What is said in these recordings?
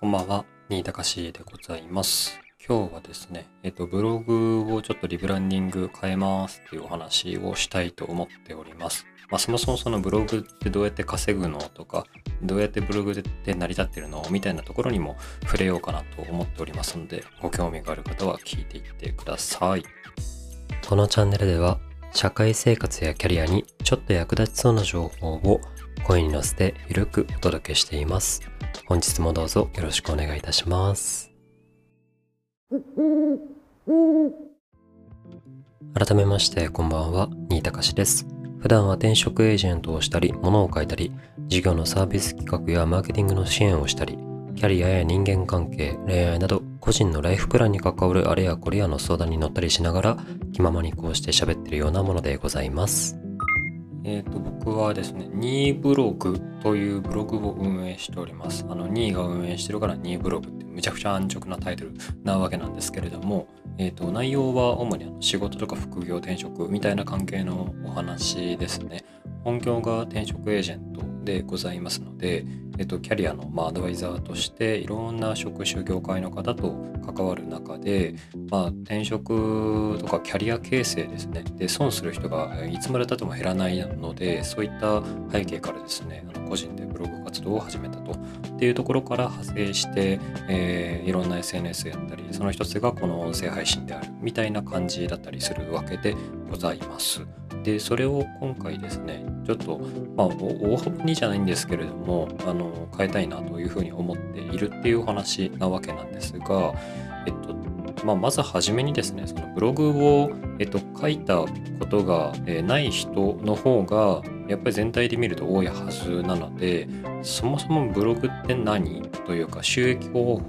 こんばんは、新高しでございます。今日はですね、えっと、ブログをちょっとリブランディング変えますっていうお話をしたいと思っております。まあ、そもそもそのブログってどうやって稼ぐのとか、どうやってブログって成り立ってるのみたいなところにも触れようかなと思っておりますので、ご興味がある方は聞いていってください。このチャンネルでは、社会生活やキャリアにちょっと役立ちそうな情報を声に乗せてゆるくお届けしています。本日もどうぞよろしくお願いいたします。改めましてこんばんは、新高しです。普段は転職エージェントをしたり、物を書いたり、事業のサービス企画やマーケティングの支援をしたり、キャリアや人間関係、恋愛など、個人のライフプランに関わるあれやこれやの相談に乗ったりしながら、気ままにこうして喋ってるようなものでございます。えっ、と、僕はですね、ニーブログというブログを運営しております。あの、ニーが運営してるからニーブログってむちゃくちゃ安直なタイトルなわけなんですけれども、えっ、と、内容は主にあの仕事とか副業、転職みたいな関係のお話ですね。本業が転職エージェントでございますので、えっと、キャリアの、まあ、アドバイザーとしていろんな職種業界の方と関わる中で、まあ、転職とかキャリア形成ですねで損する人がいつまでたっても減らないのでそういった背景からですねあの個人でブログ活動を始めたとっていうところから派生して、えーいろんな SNS やったりその一つがこの音声配信であるみたいな感じだったりするわけでございます。でそれを今回ですねちょっとまあ、大幅にじゃないんですけれどもあの変えたいなというふうに思っているっていうお話なわけなんですが、えっとまあ、まずはじめにですねそのブログを、えっと、書いたことが、えない人の方がやっぱり全体で見ると多いはずなのでそもそもブログって何というか収益方法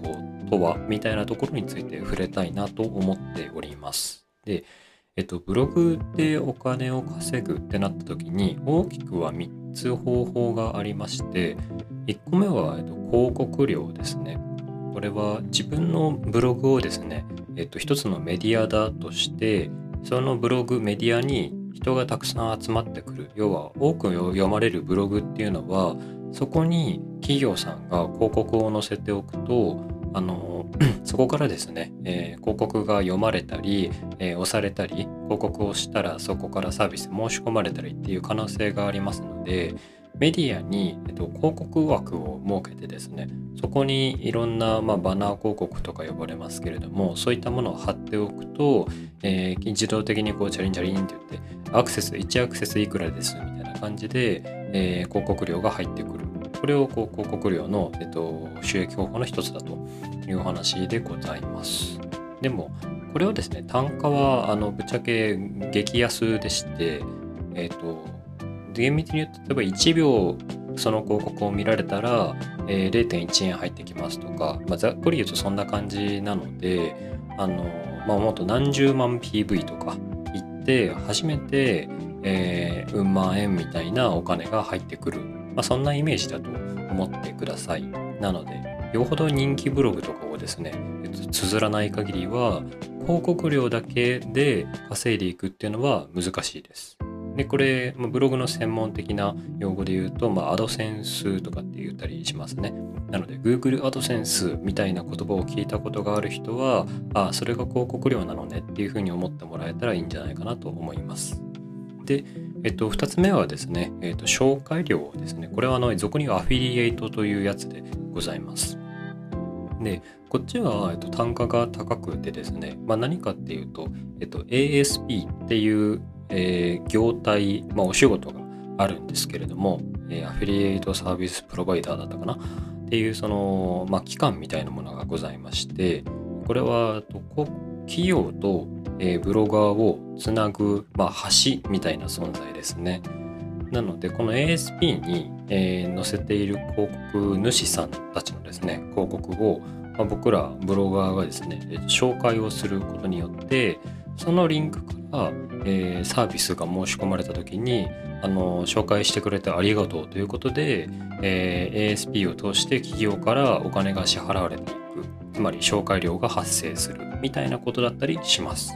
とはみたいなところについて触れたいなと思っております。でえっと、ブログでお金を稼ぐってなった時に大きくは3つ方法がありまして1個目は、えっと、広告料ですね。これは自分のブログをですね、えっと、一つのメディアだとしてそのブログメディアに人がたくさん集まってくる。要は多く読まれるブログっていうのはそこに企業さんが広告を載せておくとあの そこからですね、えー広告が読まれたり、えー押されたり広告をしたらそこからサービス申し込まれたりっていう可能性がありますのでメディアに、えっと、広告枠を設けてですねそこにいろんな、まあ、バナー広告とか呼ばれますけれどもそういったものを貼っておくと、えー自動的にこうチャリンチャリンって言ってアクセス1アクセスいくらですみたいな感じで、えー広告料が入ってくる。これをこう広告料の、えっと、収益方法の一つだというお話でございます。でもこれはですね単価はあのぶっちゃけ激安でしてえっ、と厳密に言うと例えば1秒その広告を見られたら、えー0.1円入ってきますとか、まあ、ざっくり言うとそんな感じなのであのまあもっと何十万 PV とか行って初めて、えー、うん万円みたいなお金が入ってくる、まあ、そんなイメージだと思ってくださいなのでよほど人気ブログとかをですねえっと綴らない限りは広告料だけで稼いでいくっていうのは難しいです。でこれまあブログの専門的な用語で言うと、まあ、アドセンスとかって言ったりしますね。なので Google アドセンスみたいな言葉を聞いたことがある人はあそれが広告料なのねっていうふうに思ってもらえたらいいんじゃないかなと思います。で、えっと、2つ目はですね、えっと、紹介料ですね。これはあの俗に言うアフィリエイトというやつでございます。で、こっちは、えっと、単価が高くてですね、まあ、何かっていうと、えっと、ASP っていう、えー業態、まあ、お仕事があるんですけれども、えーアフィリエイトサービスプロバイダーだったかな？っていうその、まあ、機関みたいなものがございまして、これはえっと企業と、えーブロガーをつなぐ、まあ、橋みたいな存在ですね。なので、この ASP に、えー載せている広告主さんたちのですね、広告を、まあ、僕らブロガーがですね、紹介をすることによって、そのリンクから、えーサービスが申し込まれた時に、あの紹介してくれてありがとうということで、えー ASP を通して企業からお金が支払われていくつまり紹介料が発生するみたいなことだったりします。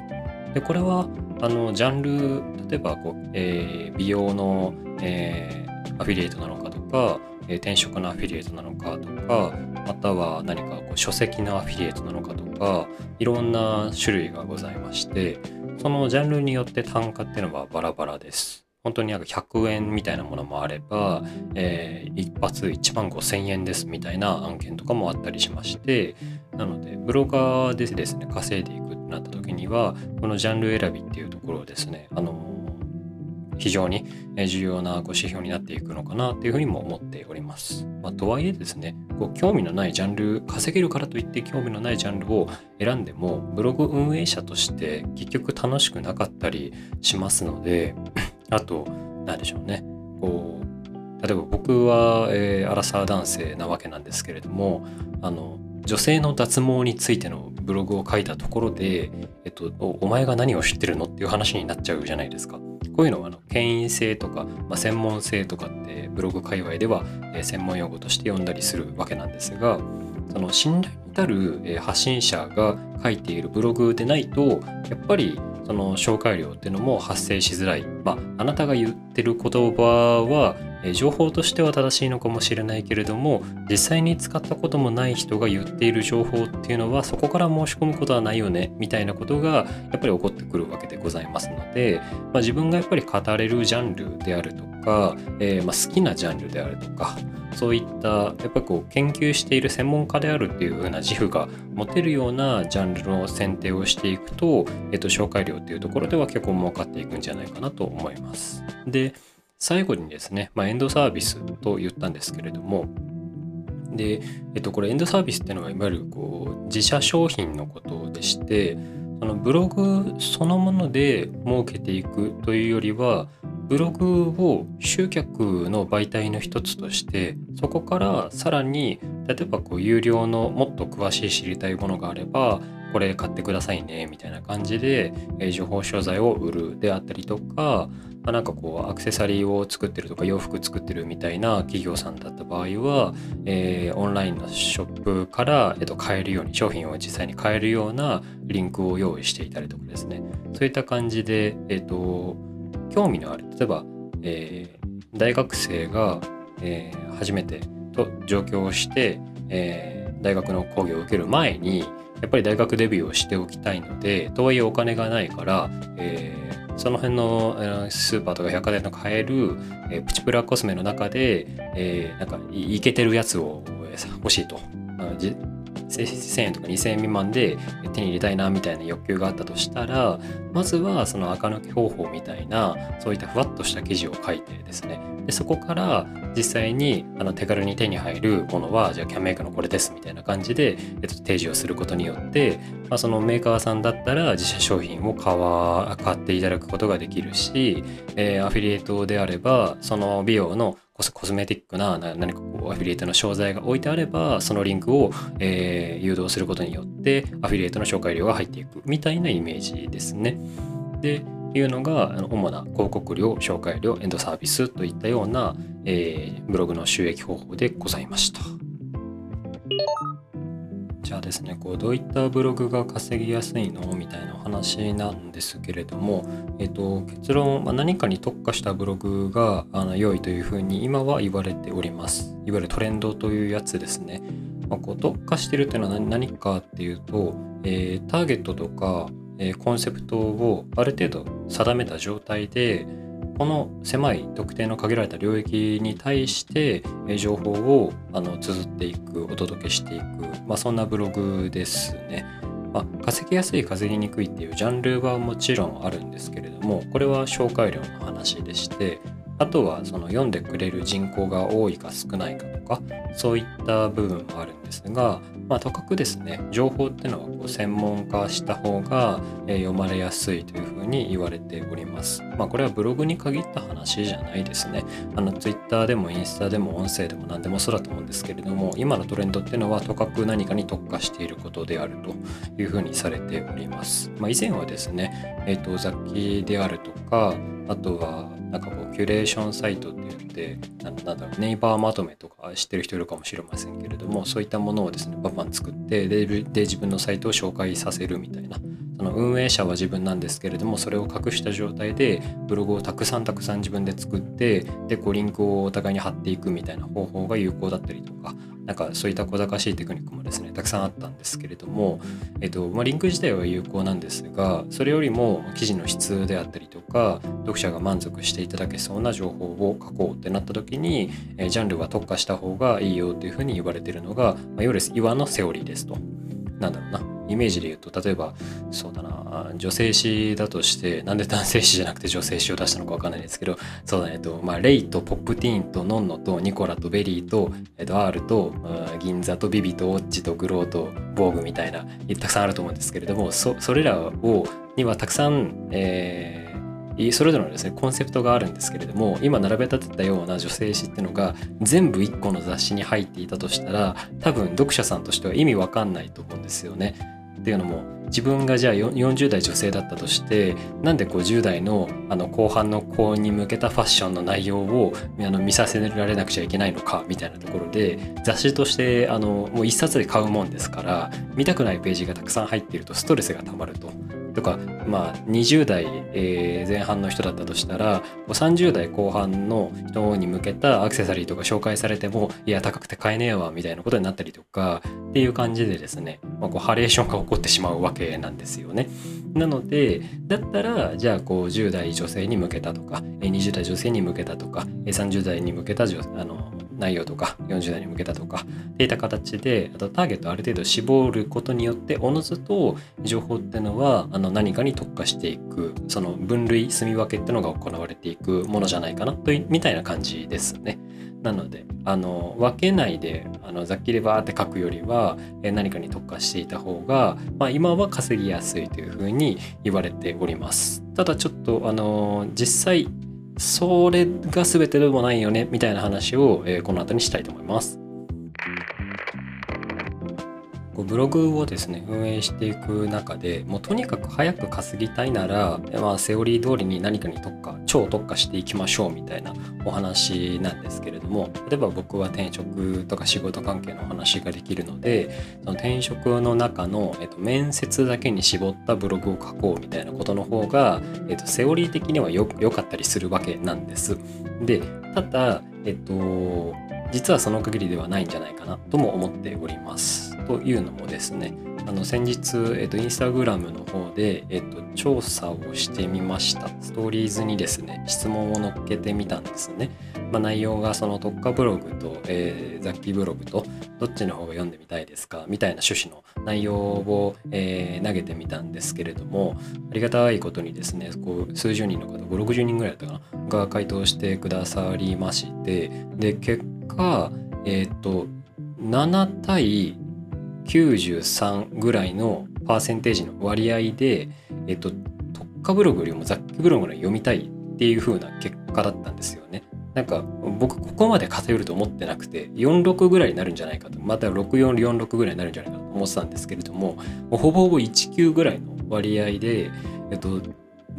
でこれはあのジャンル例えばこう、えー美容の、えーアフィリエイトなのかとかえー、転職のアフィリエイトなのかとかまたは何かこう書籍のアフィリエイトなのかとかいろんな種類がございましてそのジャンルによって単価っていうのはバラバラです。本当になんか100円みたいなものもあれば、えー、一発1万5000円ですみたいな案件とかもあったりしましてなのでブロガーでですね稼いでいくってなった時にはこのジャンル選びっていうところをですねあの非常に重要なご指標になっていくのかなというふうにも思っております。まあ、とはいえですね、こう興味のないジャンル、稼げるからといって興味のないジャンルを選んでも、ブログ運営者として結局楽しくなかったりしますので、あと、何でしょうね、こう、例えば僕は、えー、アラサー男性なわけなんですけれども、あの、女性の脱毛についてのブログを書いたところで、えっと、お前が何を知ってるのっていう話になっちゃうじゃないですか。こういうのはあの権威性とか、まあ、専門性とかってブログ界隈では、え、専門用語として呼んだりするわけなんですがその信頼に至る、え、発信者が書いているブログでないとやっぱりその紹介料っていうのも発生しづらい。まあ、あなたが言ってる言葉は、情報としては正しいのかもしれないけれども、実際に使ったこともない人が言っている情報っていうのは、そこから申し込むことはないよね、みたいなことがやっぱり起こってくるわけでございますので、まあ、自分がやっぱり語れるジャンルであるとか、えー、ま好きなジャンルであるとか、そういったやっぱこう研究している専門家であるっていう風な自負が持てるようなジャンルの選定をしていくと、えっと、紹介料っていうところでは結構儲かっていくんじゃないかなと思います。で最後にですね、まあ、エンドサービスと言ったんですけれどもで、えっと、これエンドサービスっていうのはいわゆるこう自社商品のことでしてそのブログそのもので儲けていくというよりはブログを集客の媒体の一つとしてそこからさらに例えばこう有料のもっと詳しい知りたいものがあればこれ買ってくださいねみたいな感じで、え情報商材を売るであったりとか、ま、なんかこうアクセサリーを作ってるとか洋服作ってるみたいな企業さんだった場合は、えー、オンラインのショップから、えっと、買えるように商品を実際に買えるようなリンクを用意していたりとかですね。そういった感じで、えっと、興味のある例えば、えー、大学生が、えー、初めてと上京して、えー、大学の講義を受ける前にやっぱり大学デビューをしておきたいのでとはいえお金がないから、えー、その辺の、スーパーとか百貨店の買える、えー、プチプラコスメの中で、えー、なんかいけてるやつを欲しいと。1000円とか2000円未満で手に入れたいなみたいな欲求があったとしたらまずはその垢抜き方法みたいなそういったふわっとした記事を書いてですね。でそこから実際にあの手軽に手に入るものはじゃあキャンメーカーのこれですみたいな感じで、えっと、提示をすることによって、まあ、そのメーカーさんだったら自社商品を買買っていただくことができるし、えー、アフィリエイトであればその美容のコスメティックな何かこうアフィリエイトの商材が置いてあればそのリンクを、えー、誘導することによってアフィリエイトの紹介料が入っていくみたいなイメージですね。でいうのが主な広告料紹介料エンドサービスといったような、えー、ブログの収益方法でございました。じゃあですねこうどういったブログが稼ぎやすいの？みたいなお話なんですけれども、えっと、結論、まあ、何かに特化したブログがあの良いというふうに今は言われております。いわゆるトレンドというやつですね、まあ、こう特化してるっていうのは何かっていうと、えー、ターゲットとか、えー、コンセプトをある程度定めた状態でこの狭い特定の限られた領域に対して情報をあの綴っていくお届けしていく、まあ、そんなブログですね。まあ、稼ぎやすい稼ぎにくいっていうジャンルはもちろんあるんですけれどもこれは紹介料の話でしてあとはその読んでくれる人口が多いか少ないかとかそういった部分もあるんですが、まあ、とかくですね情報っていうのはこう専門化した方が、え読まれやすいというふうに言われております。まあ、これはブログに限った話じゃないですね。あの Twitter でもインスタでも音声でも何でもそうだと思うんですけれども今のトレンドっていうのはとかく何かに特化していることであるというふうにされております。まあ、以前はですね、えーと雑記であるとかあとはなんかこうキュレーションサイトって言ってなんだろうネイバーまとめとか知ってる人いるかもしれませんけれどもそういったものをですねバンバン作ってでで自分のサイトを紹介させるみたいなその運営者は自分なんですけれどもそれを隠した状態でブログをたくさんたくさん自分で作ってでこうリンクをお互いに貼っていくみたいな方法が有効だったりとかなんかそういった小賢しいテクニックもですねたくさんあったんですけれども、えっとまあ、リンク自体は有効なんですがそれよりも記事の質であったりとか読者が満足していただけそうな情報を書こうってなった時に、えジャンルは特化した方がいいよというふうに言われてるのが、まあ、いわゆる岩のセオリーですと。なんだろうなイメージで言うと例えばそうだな女性誌だとしてなんで男性誌じゃなくて女性誌を出したのか分かんないですけどそうだね、とまあ、レイとポップティーンとノンノとニコラとベリーと、えっと、R と銀座とビビとオッチとグローとボーグみたいなたくさんあると思うんですけれどもそそれらをにはたくさん、えーそれぞれのですねコンセプトがあるんですけれども今並べ立てたような女性誌っていうのが全部1個の雑誌に入っていたとしたら多分読者さんとしては意味わかんないと思うんですよね。っていうのも自分がじゃあ40代女性だったとしてなんで50代のあの後半の子に向けたファッションの内容をあの見させられなくちゃいけないのかみたいなところで雑誌としてあのもう一冊で買うもんですから見たくないページがたくさん入っているとストレスがたまると。とか、まあ、20代、えー、前半の人だったとしたら30代後半の人に向けたアクセサリーとか紹介されてもいや高くて買えねえわみたいなことになったりとかっていう感じでですね、まあ、こうハレーションが起こってしまうわけなんですよね。なのでだったらじゃあこう10代女性に向けたとか20代女性に向けたとか30代に向けたあの内容とか40代に向けたとかっていった形であとターゲットをある程度絞ることによっておのずと情報っていうのはあの何かに特化していくその分類住み分けっていうのが行われていくものじゃないかなというみたいな感じですね。なのであの分けないであのざっきりバーって書くよりは何かに特化していた方が、まあ、今は稼ぎやすいというふうに言われております。ただちょっとあの実際それが全てでもないよねみたいな話を、えー、この後にしたいと思います。こうブログをですね運営していく中でもうとにかく早く稼ぎたいなら、まあ、セオリー通りに何かに特化超特化していきましょうみたいなお話なんですけれども例えば僕は転職とか仕事関係の話ができるのでその転職の中の、えっと、面接だけに絞ったブログを書こうみたいなことの方が、えっと、セオリー的には良かったりするわけなんです。でただえっと実はその限りではないんじゃないかなとも思っております。というのもですねあの先日、えっと、インスタグラムの方で、えっと、調査をしてみました。ストーリーズにですね、質問を載っけてみたんですね。まあ、内容がその特化ブログと、えー、雑記ブログとどっちの方が読んでみたいですかみたいな趣旨の内容を、えー、投げてみたんですけれども、ありがたいことにですね、こう数十人の方、5、60人ぐらいだったかな、が回答してくださりまして、で、結果、えっ、ー、と、7対93ぐらいのパーセンテージの割合で、えっ、と、特化ブログよりも雑記ブログの読みたいっていう風な結果だったんですよね。なんか僕ここまで偏ると思ってなくて46ぐらいになるんじゃないかと。また6446ぐらいになるんじゃないかと思ってたんですけれどもほぼほぼ19ぐらいの割合で、えっと、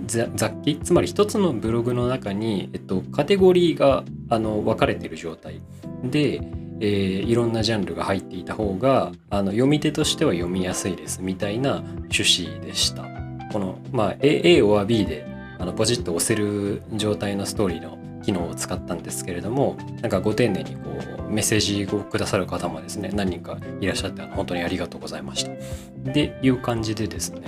雑記？つまり一つのブログの中に、えっと、カテゴリーがあの分かれている状態。で、えー、いろんなジャンルが入っていた方があの読み手としては読みやすいですみたいな趣旨でした。この、まあ、A, A or B であのポチッと押せる状態のストーリーの機能を使ったんですけれどもなんかご丁寧にこうメッセージをくださる方もですね何人かいらっしゃって本当にありがとうございました。でいう感じでですね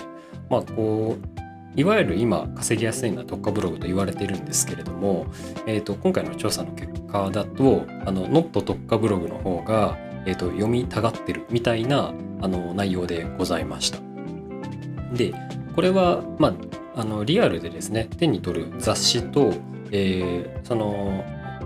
まあこういわゆる今稼ぎやすいのは特化ブログと言われているんですけれども、えー、と今回の調査の結果だとあのノット特化ブログの方が、えー、と読みたがってるみたいなあの内容でございました。でこれは、まあ、あのリアルでですね手に取る雑誌と、えー、その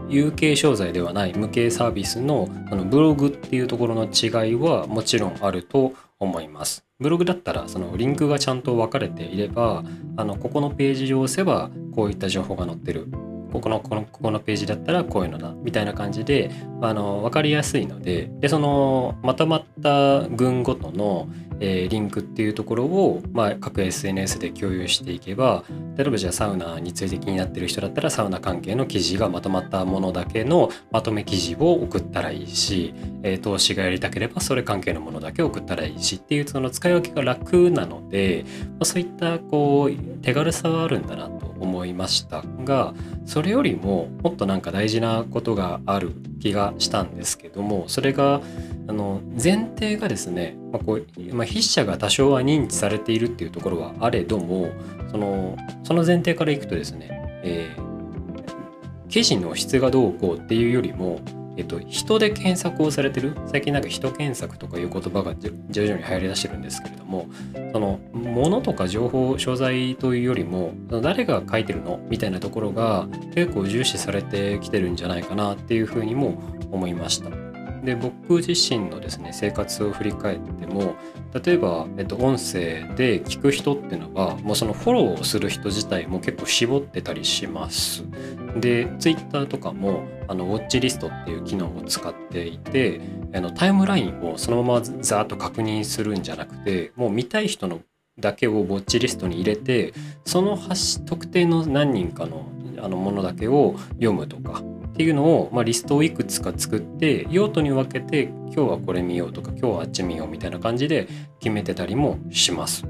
有形商材ではない無形サービスのあのブログっていうところの違いはもちろんあると思います。ブログだったらそのリンクがちゃんと分かれていればあのここのページを押せばこういった情報が載ってるここのこのここのページだったらこういうのだみたいな感じであの分かりやすいのででそのまとまった群ごとの、えー、リンクっていうところを、まあ、各 SNS で共有していけば例えばじゃあサウナについて気になってる人だったらサウナ関係の記事がまとまったものだけのまとめ記事を送ったらいいし、えー、投資がやりたければそれ関係のものだけ送ったらいいしっていうその使い分けが楽なので、まあ、そういったこう手軽さはあるんだなと思いましたがそれよりももっとなんか大事なことがある気がしたんですけどもそれがあの前提がですね、まあこうまあ、筆者が多少は認知されているっていうところはあれどもそのその前提からいくとですね、えー、記事の質がどうこうっていうよりもえっと、人で検索をされてる最近なんか人検索とかいう言葉が徐々に流行りだしてるんですけれどもその物とか情報商材というよりも誰が書いてるのみたいなところが結構重視されてきてるんじゃないかなっていうふうにも思いました。で僕自身のですね生活を振り返っても例えば、えっと、音声で聞く人っていうのはもうそのフォローをする人自体も結構絞ってたりします。で Twitter とかもあのウォッチリストっていう機能を使っていてあのタイムラインをそのままざーっと確認するんじゃなくてもう見たい人のだけをウォッチリストに入れてその特定の何人かのあのものだけを読むとかっていうのを、まあ、リストをいくつか作って用途に分けて今日はこれ見ようとか今日はあっち見ようみたいな感じで決めてたりもします。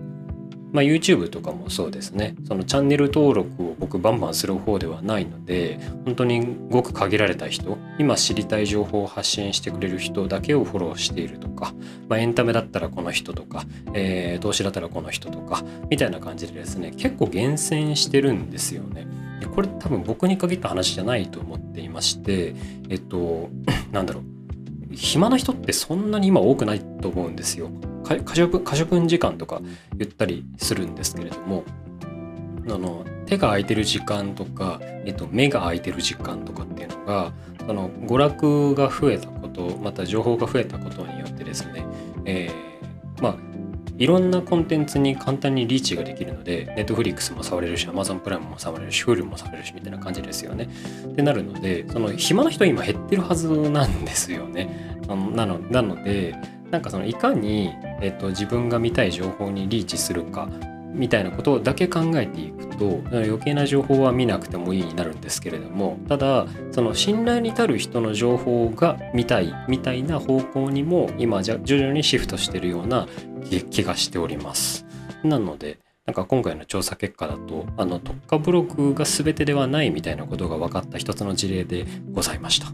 まあ、YouTube とかもそうですねそのチャンネル登録を僕バンバンする方ではないので本当にごく限られた人今知りたい情報を発信してくれる人だけをフォローしているとか、まあ、エンタメだったらこの人とか、えー、投資だったらこの人とかみたいな感じでですね結構厳選してるんですよね。これ多分僕に限った話じゃないと思っていましてえっと なんだろう暇な人ってそんなに今多くないと思うんですよ。可処分可処分時間とか言ったりするんですけれどもあの手が空いてる時間とか、えっと、目が空いてる時間とかっていうのがその娯楽が増えたことまた情報が増えたことによってですね、えー、まあいろんなコンテンツに簡単にリーチができるので、ネットフリックスも触れるし、Amazon プライムも触れるし、Hulu も触れるし、みたいな感じですよね。ってなるので、その暇な人今減ってるはずなんですよね。なのなので、なんかそのいかに、えっと、自分が見たい情報にリーチするかみたいなことだけ考えていくと余計な情報は見なくてもいいになるんですけれどもただその信頼に足る人の情報が見たいみたいな方向にも今じゃ徐々にシフトしてるような気がしております。なのでなんか今回の調査結果だとあの特化ブログが全てではないみたいなことが分かった一つの事例でございました。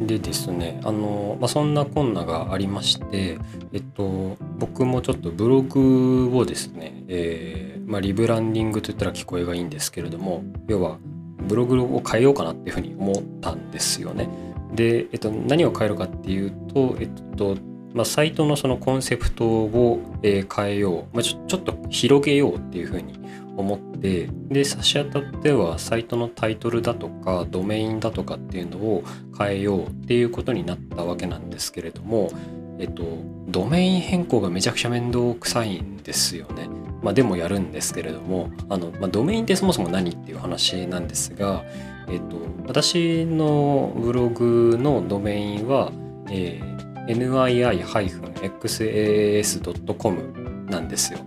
でですねあの、まあ、そんなこんながありましてえっと僕もちょっとブログをですね、えー、まあ、リブランディングといったら聞こえがいいんですけれども要はブログを変えようかなっていうふうに思ったんですよね。で、えっと、何を変えるかっていうと、えっとまあ、サイトのそのコンセプトを、えー、変えよう、まあ、ちょちょっと広げようっていうふうに思ってで差し当たってはサイトのタイトルだとかドメインだとかっていうのを変えようっていうことになったわけなんですけれどもえっとドメイン変更がめちゃくちゃ面倒くさいんですよね。まあ、でもやるんですけれどもあの、まあ、ドメインってそもそも何っていう話なんですが、えっと、私のブログのドメインは、えー、nii-xas.com なんですよ。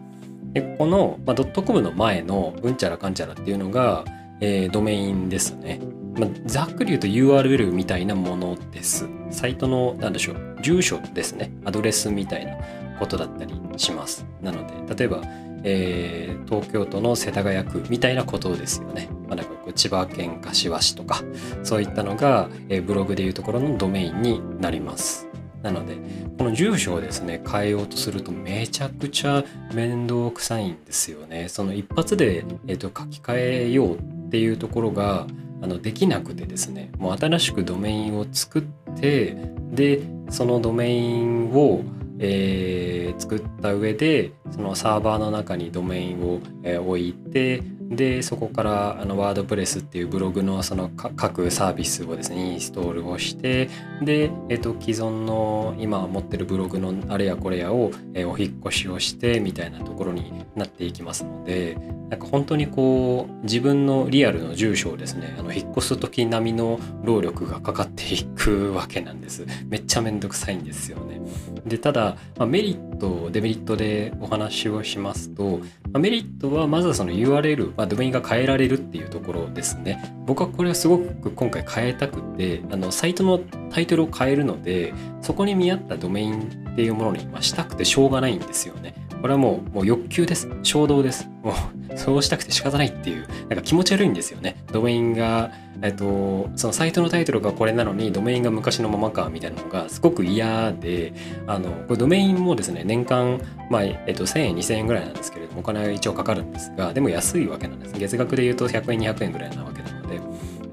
でこの、まあ、ドットコムの前のうんちゃらかんちゃらっていうのが、えー、ドメインですね。まあ、ざっくり言うと URL みたいなものです。サイトの、なんでしょう、住所ですね。アドレスみたいなことだったりします。なので、例えば、えー、東京都の世田谷区みたいなことですよね。まあ、なんかこう千葉県柏市とか、そういったのが、えー、ブログでいうところのドメインになります。なので、この住所をですね、変えようとするとめちゃくちゃ面倒くさいんですよね。その一発で、えーと、書き換えようっていうところがあのできなくてですね、もう新しくドメインを作って、で、そのドメインを、えー、作った上で、そのサーバーの中にドメインを、えー、置いて、でそこからあのワードプレスっていうブログのその各サービスをですねインストールをしてで、えっと、既存の今持ってるブログのあれやこれやを、えお引っ越しをしてみたいなところになっていきますのでなんか本当にこう自分のリアルの住所をですねあの引っ越す時並みの労力がかかっていくわけなんです。めっちゃめんどくさいんですよね。でただ、まあ、メリットデメリットでお話をしますと、まあ、メリットはまずはその URL、まあ、ドメインが変えられるっていうところですね。僕はこれはすごく今回変えたくてあのサイトのタイトルを変えるのでそこに見合ったドメインっていうものにしたくてしょうがないんですよねこれはもうもう欲求です。衝動です。もうそうしたくて仕方ないっていうなんか気持ち悪いんですよね。ドメインがえっとそのサイトのタイトルがこれなのにドメインが昔のままかみたいなのがすごく嫌であのこれドメインもですね年間まあえっと1000円2000円ぐらいなんですけれどもお金は一応かかるんですがでも安いわけなんです。月額で言うと100円200円ぐらいなわけなので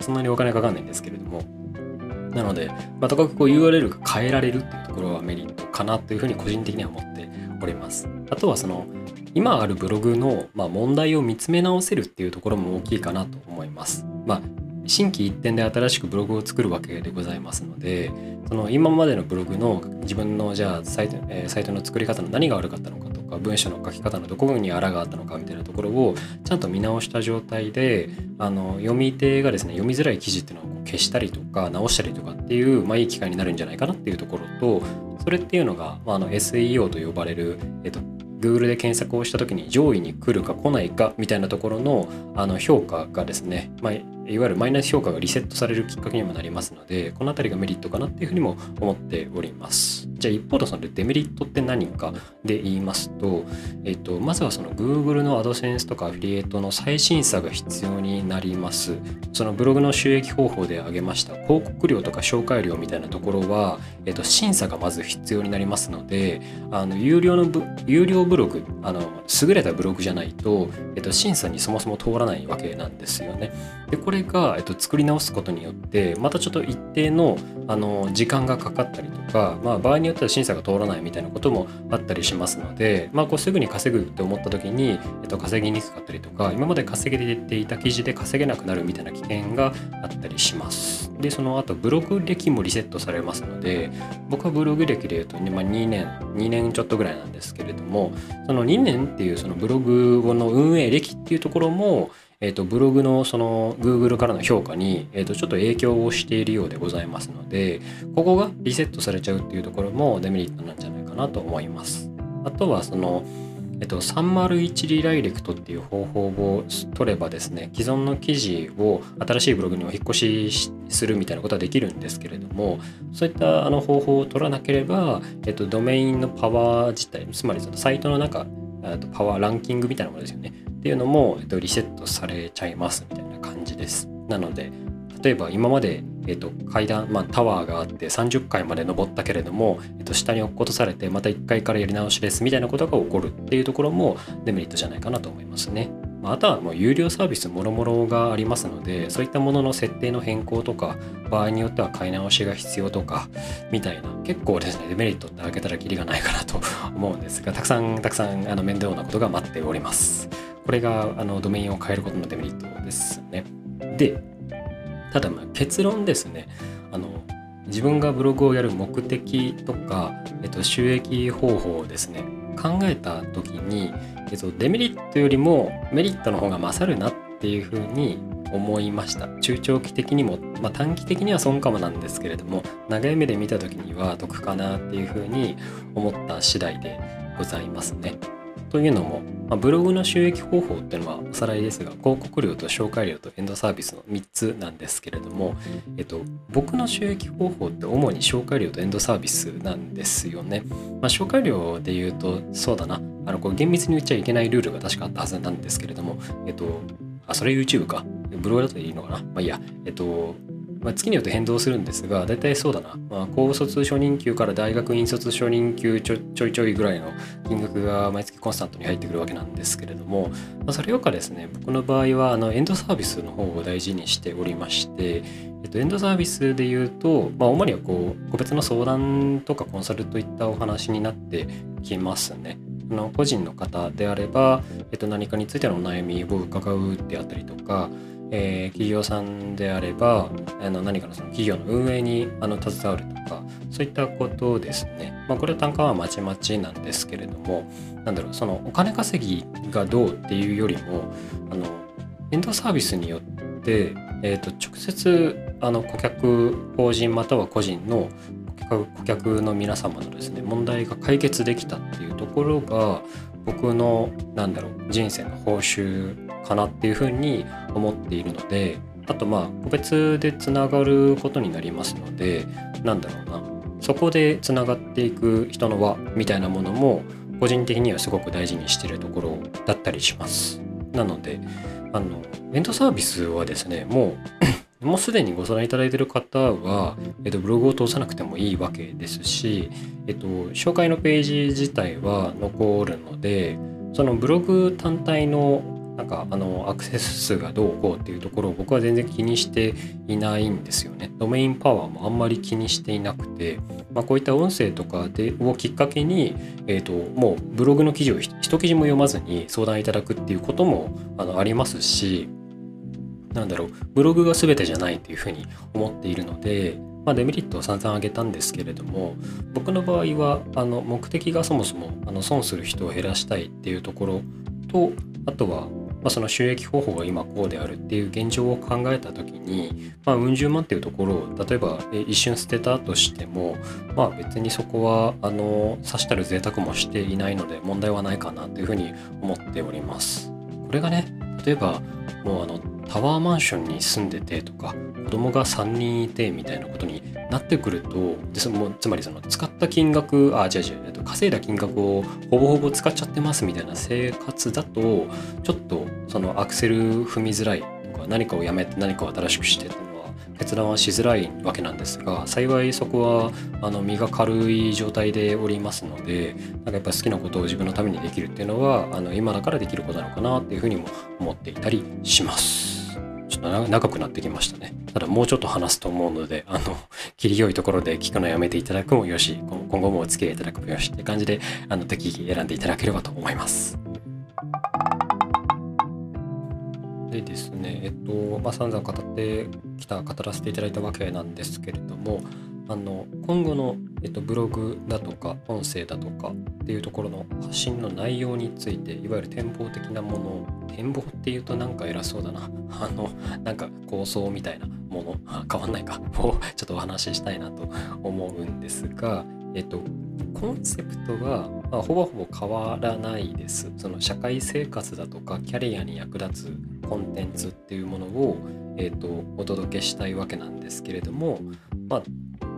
そんなにお金かかんないんですけれども。なので、まあ、とかくこう URL が変えられるっていうところはメリットかなというふうに個人的には思っております。あとはその今あるブログの、まあ、問題を見つめ直せるっていうところも大きいかなと思います。まあ、新規一点で新しくブログを作るわけでございますのでその今までのブログの自分のじゃあサイト,、えー、サイトの作り方の何が悪かったのかか文章の書き方のどこにあらがあったのかみたいなところをちゃんと見直した状態であの読み手がですね読みづらい記事っていうのを消したりとか直したりとかっていう、まあ、いい機会になるんじゃないかなっていうところとそれっていうのが、まあ、あの SEO と呼ばれる、えっと、Google で検索をした時に上位に来るか来ないかみたいなところのあの評価がですね、まあ、いわゆるマイナス評価がリセットされるきっかけにもなりますので、この辺りがメリットかなっていうふうにも思っております。じゃあ一方でそのデメリットって何かで言いますと、えっと、まずはその Google の AdSense とかアフィリエイトの再審査が必要になります。そのブログの収益方法で挙げました広告料とか紹介料みたいなところは、えっと、審査がまず必要になりますので、あの有料の有料ブログ、あの優れたブログじゃないと、えっと、審査にそもそも通らないわけなんですよね。でこれが、えっと、作り直すことによってまたちょっと一定のあの時間がかかったりとか、まあ、場合によっては審査が通らないみたいなこともあったりしますので、まあ、こうすぐに稼ぐって思った時に、えっと、稼ぎにくかったりとか今まで稼げていた記事で稼げなくなるみたいな危険があったりします。でその後ブログ歴もリセットされますので僕はブログ歴で言うと、ねまあ、2年2年ちょっとぐらいなんですけれどもその2年っていうそのブログの運営歴っていうところもえーと、ブログのその Google からの評価に、えーと、ちょっと影響をしているようでございますのでここがリセットされちゃうっていうところもデメリットなんじゃないかなと思います。あとはそのえっと、301リダイレクトっていう方法を取ればですね既存の記事を新しいブログにお引越しするみたいなことはできるんですけれどもそういったあの方法を取らなければ、えっと、ドメインのパワー自体つまりそのサイトの中パワーランキングみたいなものですよねっていうのも、えっと、リセットされちゃいますみたいな感じです。なので、例えば今まで、えっと、階段、まあ、タワーがあって30階まで登ったけれども、えっと、下に落っことされてまた1階からやり直しですみたいなことが起こるっていうところもデメリットじゃないかなと思いますね。あとはもう有料サービスもろもろがありますのでそういったものの設定の変更とか場合によっては買い直しが必要とかみたいな結構ですねデメリットって開けたらきりがないかなと思うんですがたくさんたくさんあの面倒なことが待っております。これがあのドメインを変えることのデメリットですね。で、ただまあ結論ですね。あの自分がブログをやる目的とか、えっと、収益方法をですね考えた時に、えっと、デメリットよりもメリットの方が勝るなっていうふうに思いました中長期的にも、まあ、短期的には損かもなんですけれども長い目で見た時には得かなっていうふうに思った次第でございますね。というのも、まあ、ブログの収益方法っていうのはおさらいですが広告料と紹介料とエンドサービスの3つなんですけれども、えっと、僕の収益方法って主に紹介料とエンドサービスなんですよね。まあ、紹介料で言うとそうだな。あのこう厳密に言っちゃいけないルールが確かあったはずなんですけれども、えっと、あそれ YouTube か。ブログだといいのかな。まあいいや、えっと、まあ、月によって変動するんですが、大体そうだな、まあ、高卒初任給から大学院卒初任給ちょちょいちょいぐらいの金額が毎月コンスタントに入ってくるわけなんですけれども、まあ、それよかですね、僕の場合はあのエンドサービスの方を大事にしておりまして、えっと、エンドサービスで言うと、まあ、主にはこう個別の相談とかコンサルといったお話になってきますね。あの個人の方であれば、えっと、何かについてのお悩みを伺うであったりとか、えー、企業さんであればあの何かのその企業の運営にあの携わるとかそういったことですね、まあ、これは単価はまちまちなんですけれどもなんだろうそのお金稼ぎがどうっていうよりもあのエンドサービスによって、えー、と直接あの顧客法人または個人の顧客の皆様のですね問題が解決できたっていうところが僕のなんだろう人生の報酬かなっていうふうに思っているのであとまあ個別でつながることになりますのでなんだろうなそこでつながっていく人の輪みたいなものも個人的にはすごく大事にしてるところだったりします。なのであのエンドサービスはですねもう もうすでにご相談いただいている方は、えっと、ブログを通さなくてもいいわけですし、えっと、紹介のページ自体は残るのでそのブログ単体のなんかあのアクセス数がどうこうっていうところを僕は全然気にしていないんですよね。ドメインパワーもあんまり気にしていなくて、まあ、こういった音声とかでをきっかけに、えーと、もうブログの記事を一記事も読まずに相談いただくっていうこともあのありますしなんだろうブログが全てじゃないというふうに思っているので、まあ、デメリットを散々挙げたんですけれども僕の場合はあの目的がそもそもあの損する人を減らしたいっていうところとあとはまあ、その収益方法が今こうであるっていう現状を考えた時に、まあ、うん十万っていうところを例えば一瞬捨てたとしても、まあ、別にそこはあのさしたる贅沢もしていないので問題はないかなというふうに思っております。これがね例えばもうあのタワーマンションに住んでてとか子供が3人いてみたいなことになってくるとでそのつまりその使った金額あ違う違う稼いだ金額をほぼほぼ使っちゃってますみたいな生活だとちょっとそのアクセル踏みづらいとか何かをやめて何かを新しくしてっていうのは決断はしづらいわけなんですが幸いそこはあの身が軽い状態でおりますのでなんかやっぱ好きなことを自分のためにできるっていうのはあの今だからできることなのかなっていうふうにも思っていたりします。ちょっと長くなってきましたね。ただもうちょっと話すと思うので、あの、切り良いところで聞くのやめていただくもよし、今後もお付き合いいただくもよしって感じで、あの、適宜選んでいただければと思います。でですね、えっと、まあ、散々語ってきた、語らせていただいたわけなんですけれども、あの今後の、えっと、ブログだとか音声だとかっていうところの発信の内容についていわゆる展望的なもの展望っていうとなんか偉そうだな。あのなんか構想みたいなもの。変わんないか。をちょっとお話ししたいなと思うんですがえっとコンセプトは、まあ、ほぼほぼ変わらないです。その社会生活だとかキャリアに役立つコンテンツっていうものを、えっと、お届けしたいわけなんですけれどもまあ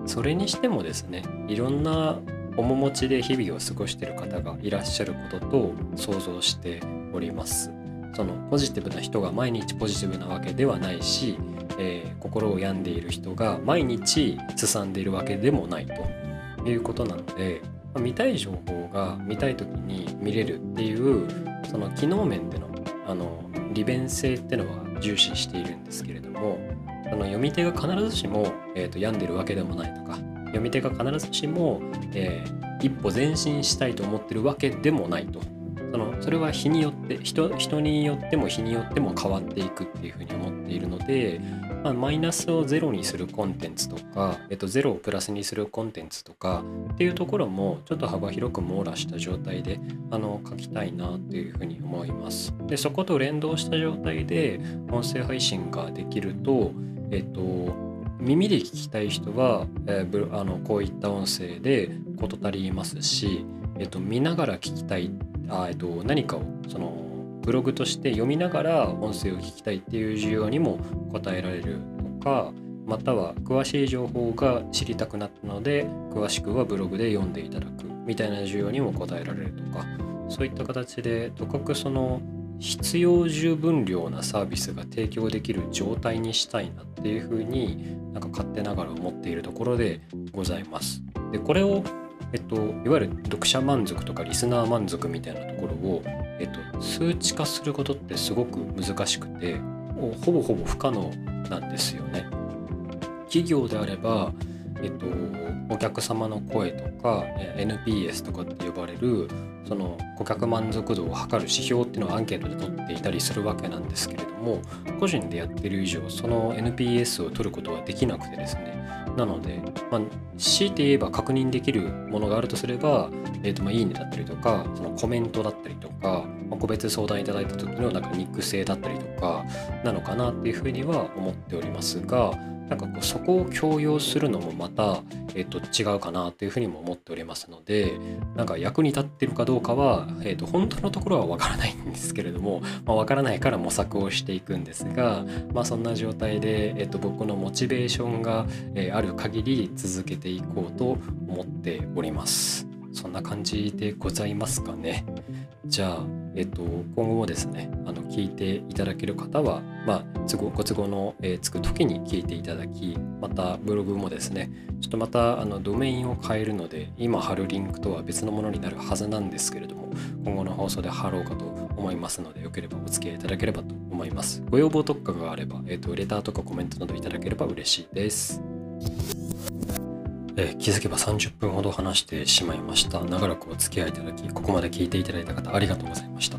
それにしてもですねいろんな面持ちで日々を過ごしている方がいらっしゃることと想像しております。そのポジティブな人が毎日ポジティブなわけではないし、えー、心を病んでいる人が毎日すさんでいるわけでもないということなので見たい情報が見たい時に見れるっていうその機能面でのあの利便性っていうのは重視しているんですけれどもあの読み手が必ずしも、えーと、病んでるわけでもないとか読み手が必ずしも、えー、一歩前進したいと思ってるわけでもないと。そのそれは日によって人人によっても日によっても変わっていくっていうふうに思っているので、まあ、マイナスをゼロにするコンテンツとか、えっと、ゼロをプラスにするコンテンツとかっていうところもちょっと幅広く網羅した状態であの書きたいなっていうふうに思います。でそこと連動した状態で音声配信ができるとえっと、耳で聞きたい人は、えー、あのこういった音声で事足りますし、えっと、見ながら聞きたいあ、えっと、何かをそのブログとして読みながら音声を聞きたいっていう需要にも応えられるとかまたは詳しい情報が知りたくなったので詳しくはブログで読んでいただくみたいな需要にも応えられるとかそういった形でとかくその必要十分量なサービスが提供できる状態にしたいなっていうふうになんか勝手ながら思っているところでございます。でこれをえっと、いわゆる読者満足とかリスナー満足みたいなところを、えっと、数値化することってすごく難しくてほぼほぼ不可能なんですよね。企業であれば、えっと、お客様の声とか NPS とかって呼ばれるその顧客満足度を測る指標っていうのをアンケートで取っていたりするわけなんですけれども個人でやってる以上その NPS を取ることはできなくてですね。なので、まあ、強いて言えば確認できるものがあるとすれば、えーとまあ、いいねだったりとかそのコメントだったりとか、まあ、個別相談いただいた時のなんか肉声だったりとかなのかなっていうふうには思っておりますがなんかこうそこを強要するのもまた、えー、と違うかなというふうにも思っておりますのでなんか役に立ってるかどうかは、えー、と本当のところはわからないんですけれども、まあ、わからないから模索をしていくんですが、まあ、そんな状態で、えー、と僕のモチベーションが、え、ある限り続けていこうと思っております。そんな感じでございますかね。じゃあ、えっと、今後もですね、あの聞いていただける方は、まあ、都合ご都合の、えー、つく時に聞いていただき、またブログもですね、ちょっとまたあのドメインを変えるので、今貼るリンクとは別のものになるはずなんですけれども、今後の放送で貼ろうかと思いますので、よければお付き合いいただければと思います。ご要望とかがあれば、えっと、レターとかコメントなどいただければ嬉しいです。えー、気づけば30分ほど話してしまいました。長らくお付き合いいただき、ここまで聞いていただいた方、ありがとうございました。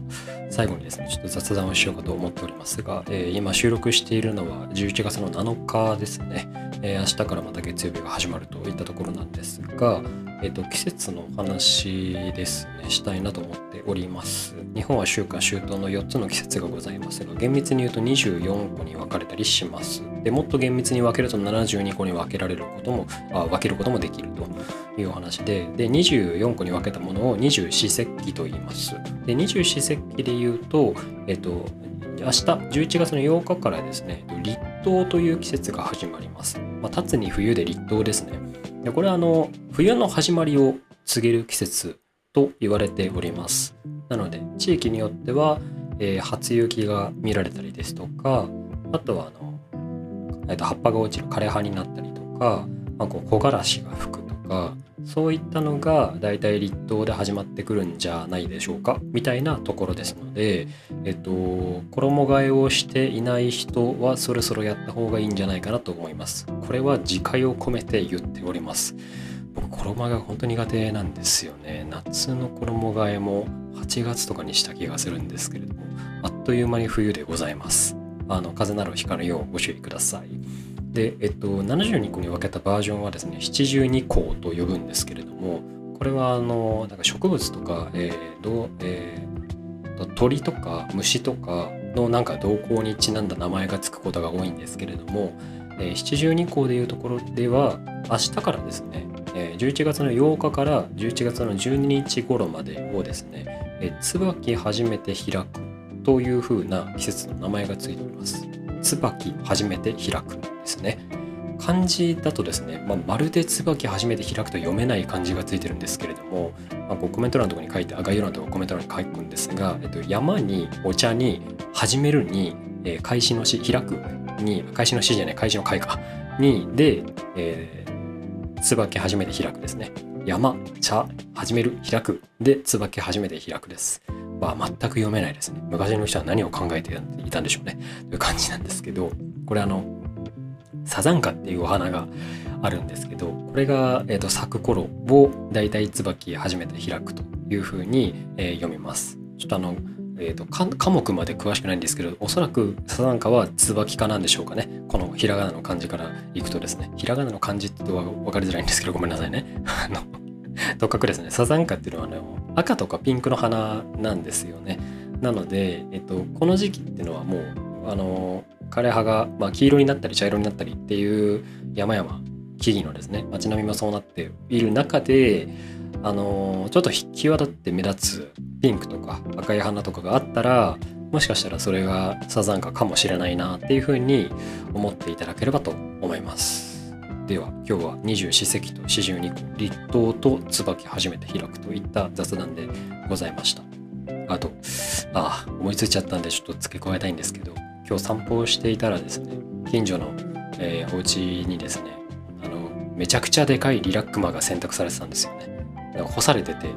最後にですね、ちょっと雑談をしようかと思っておりますが、えー、今収録しているのは11月の7日ですね。えー、明日からまた月曜日が始まるといったところなんですが、えっ、と、季節の話ですね、したいなと思っております。日本は秋夏秋冬の4つの季節がございますが、厳密に言うと24個に分かれたりします。でもっと厳密に分けると72個に分けられることも、あ分けることもできるというお話で、で、24個に分けたものを二十四節気と言います。で、二十四節気で言うと、えっ、と、明日11月の8日からですね、立冬という季節が始まります。まあ、立つに冬で立冬ですね。でこれはあの冬の始まりを告げる季節と言われております。なので地域によっては、えー、初雪が見られたりですとかあとはあの、えー、と葉っぱが落ちる枯れ葉になったりとか、まあ、こう木枯らしが吹くとかそういったのがだいたい立冬で始まってくるんじゃないでしょうかみたいなところですので、えっと、衣替えをしていない人はそろそろやった方がいいんじゃないかなと思います。これは自戒を込めて言っております。衣替え本当苦手なんですよね。夏の衣替えも8月とかにした気がするんですけれども、あっという間に冬でございます。あの風などひかぬようご注意ください。で、えっと、72個に分けたバージョンはですね72項と呼ぶんですけれどもこれはあのなんか植物とか、えーどえー、鳥とか虫とかのなんか動向にちなんだ名前がつくことが多いんですけれども、えー、72項でいうところでは明日からですね、え、11月の8日から11月の12日頃までをですね、え、椿初めて開くというふうな季節の名前がついております。椿初めて開くですね。漢字だとですね、まあ、まるで椿初めて開くと読めない漢字がついてるんですけれども、まあ、こうコメント欄のとこに書いてあ、概要欄のとこコメント欄に書くんですが、えっと、山にお茶に始めるに、えー、開始の詩、開くに、開始の詩じゃない、開始の開かに、で、えー、椿初めて開くですね。山、茶、始める、開くで、椿初めて開くです。は全く読めないですね。昔の人は何を考えていたんでしょうね。という感じなんですけど、これあの、サザンカっていうお花があるんですけど、これが、えーと、咲く頃を大体椿初めて開くというふうに、えー、読みます。ちょっとあの、えーと、と科目まで詳しくないんですけど、おそらくサザンカは椿科なんでしょうかね。このひらがなの漢字からいくとですね、ひらがなの漢字って分かりづらいんですけど、ごめんなさいね。あのとかくですねサザンカっていうのはあの赤とかピンクの花なんですよねなので、えっと、この時期っていうのはもうあの枯葉が、まあ、黄色になったり茶色になったりっていう山々木々のですね街並みもそうなっている中であのちょっと際立って目立つピンクとか赤い花とかがあったらもしかしたらそれがサザンカかもしれないなっていうふうに思っていただければと思います。では今日は二十四節気と四十二個立冬と椿初めて開くといった雑談でございましたあとああ思いついちゃったんでちょっと付け加えたいんですけど今日散歩をしていたらですね近所の、えー、お家にですねあのめちゃくちゃでかいリラックマが洗濯されてたんですよねなんか干されてて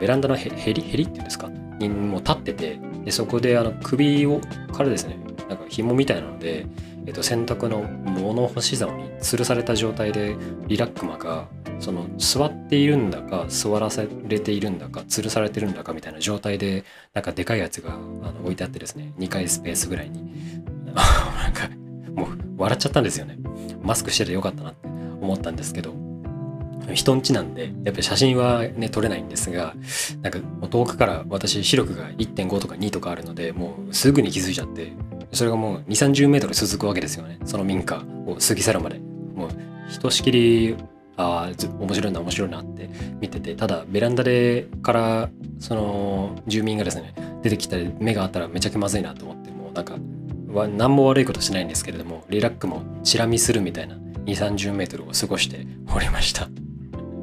ベランダのヘリヘリっていうんですか？にも立っててでそこであの首をからですねなんか紐みたいなのでえっと、洗濯の物干し竿に吊るされた状態でリラックマがその座っているんだか座らされているんだか吊るされてるんだかみたいな状態でなんかでかいやつがあの置いてあってですね2階スペースぐらいに。なんかもう笑っちゃったんですよね。マスクしててよかったなって思ったんですけど。人んちなんでやっぱり写真はね撮れないんですがなんか遠くから私視力が1.5とか2とかあるのでもうすぐに気づいちゃってそれがもう2 3 0メートル続くわけですよね。その民家を過ぎ去るまで。もうひとしきりああ面白いな面白いなって見ててただベランダでからその住民がですね出てきたり目があったらめちゃくちゃまずいなと思ってもうなんか何も悪いことしないんですけれどもリラックもチラ見するみたいな2 3 0メートルを過ごしておりました。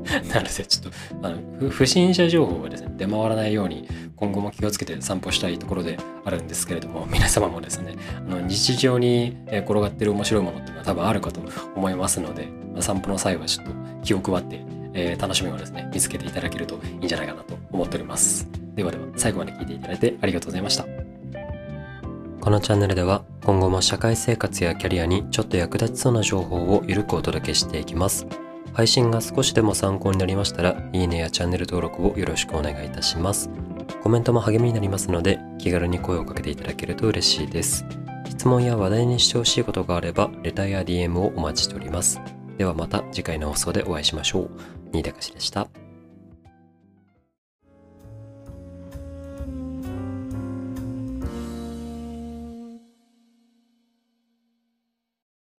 なのでちょっとあの不審者情報がですね出回らないように今後も気をつけて散歩したいところであるんですけれども皆様もですねあの日常に転がってる面白いものっていうのは多分あるかと思いますので、ま、散歩の際はちょっと気を配って、えー、楽しみをですね見つけていただけるといいんじゃないかなと思っております。ではでは最後まで聞いていただいてありがとうございました。このチャンネルでは今後も社会生活やキャリアにちょっと役立ちそうな情報をゆるくお届けしていきます。配信が少しでも参考になりましたら、いいねやチャンネル登録をよろしくお願いいたします。コメントも励みになりますので、気軽に声をかけていただけると嬉しいです。質問や話題にしてほしいことがあれば、レターや DM をお待ちしております。ではまた次回の放送でお会いしましょう。新高しでした。